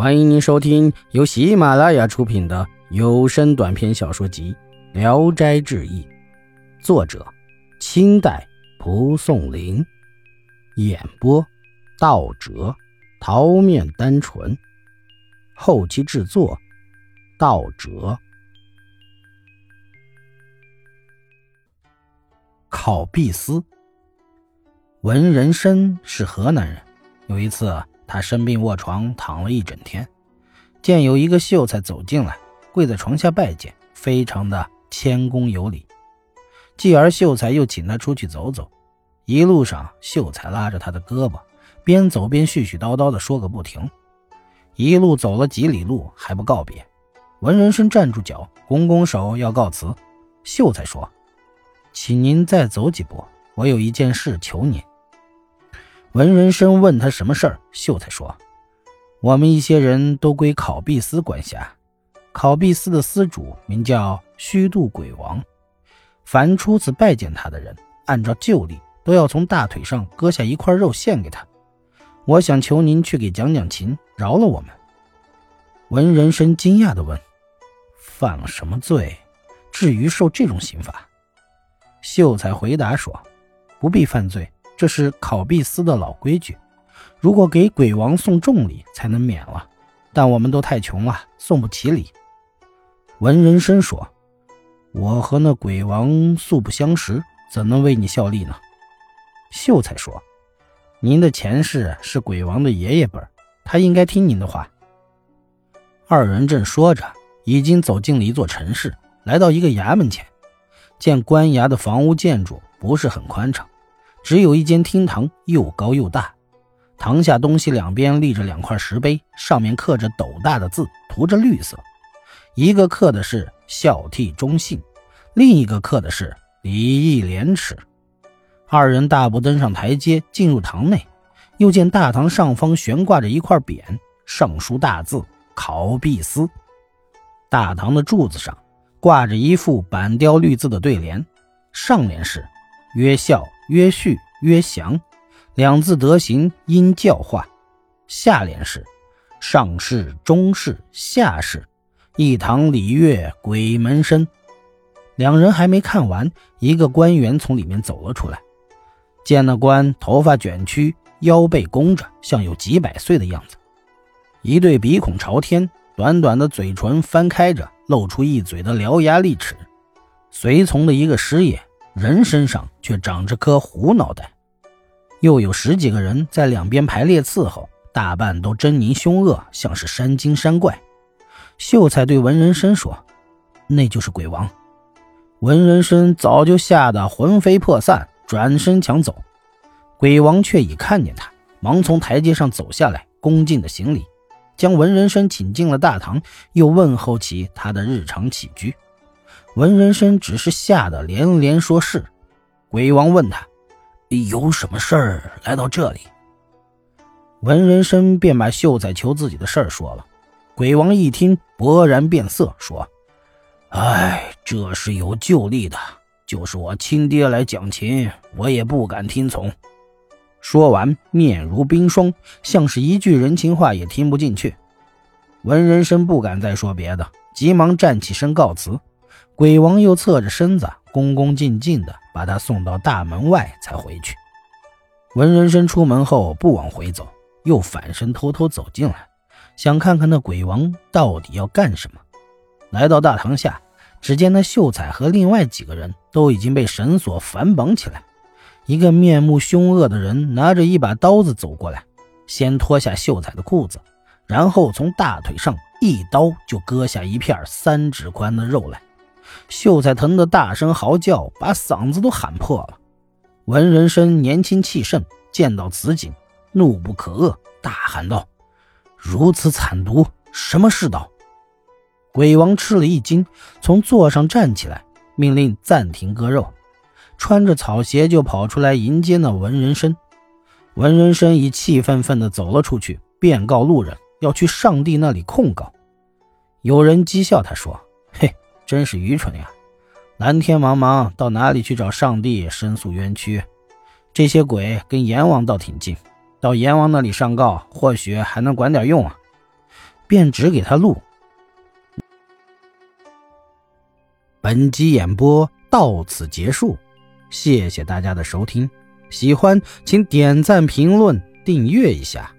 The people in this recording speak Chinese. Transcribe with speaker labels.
Speaker 1: 欢迎您收听由喜马拉雅出品的有声短篇小说集《聊斋志异》，作者：清代蒲松龄，演播：道哲、桃面单纯，后期制作：道哲。考必思。文人生是河南人，有一次。他生病卧床，躺了一整天。见有一个秀才走进来，跪在床下拜见，非常的谦恭有礼。继而秀才又请他出去走走。一路上，秀才拉着他的胳膊，边走边絮絮叨叨的说个不停。一路走了几里路，还不告别。文人生站住脚，拱拱手要告辞。秀才说：“请您再走几步，我有一件事求您。”文人生问他什么事儿，秀才说：“我们一些人都归考必司管辖，考必司的司主名叫虚度鬼王。凡初次拜见他的人，按照旧例都要从大腿上割下一块肉献给他。我想求您去给讲讲情，饶了我们。”文人生惊讶地问：“犯了什么罪，至于受这种刑罚？”秀才回答说：“不必犯罪。”这是考必司的老规矩，如果给鬼王送重礼才能免了，但我们都太穷了，送不起礼。文人生说：“我和那鬼王素不相识，怎能为你效力呢？”秀才说：“您的前世是鬼王的爷爷辈，他应该听您的话。”二人正说着，已经走进了一座城市，来到一个衙门前，见官衙的房屋建筑不是很宽敞。只有一间厅堂，又高又大。堂下东西两边立着两块石碑，上面刻着斗大的字，涂着绿色。一个刻的是“孝悌忠信”，另一个刻的是“礼义廉耻”。二人大步登上台阶，进入堂内，又见大堂上方悬挂着一块匾，上书大字“考必思”。大堂的柱子上挂着一副板雕绿字的对联，上联是“曰孝”。曰序曰祥，两字德行应教化。下联是上士中士下士，一堂礼乐鬼门深。两人还没看完，一个官员从里面走了出来。见那官头发卷曲，腰背弓着，像有几百岁的样子，一对鼻孔朝天，短短的嘴唇翻开着，露出一嘴的獠牙利齿。随从的一个师爷。人身上却长着颗虎脑袋，又有十几个人在两边排列伺候，大半都狰狞凶恶，像是山精山怪。秀才对文人生说：“那就是鬼王。”文人生早就吓得魂飞魄散，转身抢走。鬼王却已看见他，忙从台阶上走下来，恭敬的行礼，将文人生请进了大堂，又问候起他的日常起居。文人生只是吓得连连说是。鬼王问他有什么事儿来到这里，文人生便把秀才求自己的事儿说了。鬼王一听，勃然变色，说：“哎，这是有旧例的，就是我亲爹来讲情，我也不敢听从。”说完，面如冰霜，像是一句人情话也听不进去。文人生不敢再说别的，急忙站起身告辞。鬼王又侧着身子，恭恭敬敬地把他送到大门外，才回去。文人生出门后不往回走，又反身偷偷走进来，想看看那鬼王到底要干什么。来到大堂下，只见那秀才和另外几个人都已经被绳索反绑起来。一个面目凶恶的人拿着一把刀子走过来，先脱下秀才的裤子，然后从大腿上一刀就割下一片三指宽的肉来。秀才疼得大声嚎叫，把嗓子都喊破了。文人生年轻气盛，见到此景，怒不可遏，大喊道：“如此惨毒，什么世道？”鬼王吃了一惊，从座上站起来，命令暂停割肉，穿着草鞋就跑出来迎接那文人生。文人生已气愤愤地走了出去，便告路人要去上帝那里控告。有人讥笑他说：“。”真是愚蠢呀蓝天茫茫到哪里去找上帝申诉冤屈？这些鬼跟阎王倒挺近到阎王那里上告或许还能管点用啊。便只给他路。本集演播到此结束谢谢大家的收听。喜欢请点赞评论订阅一下。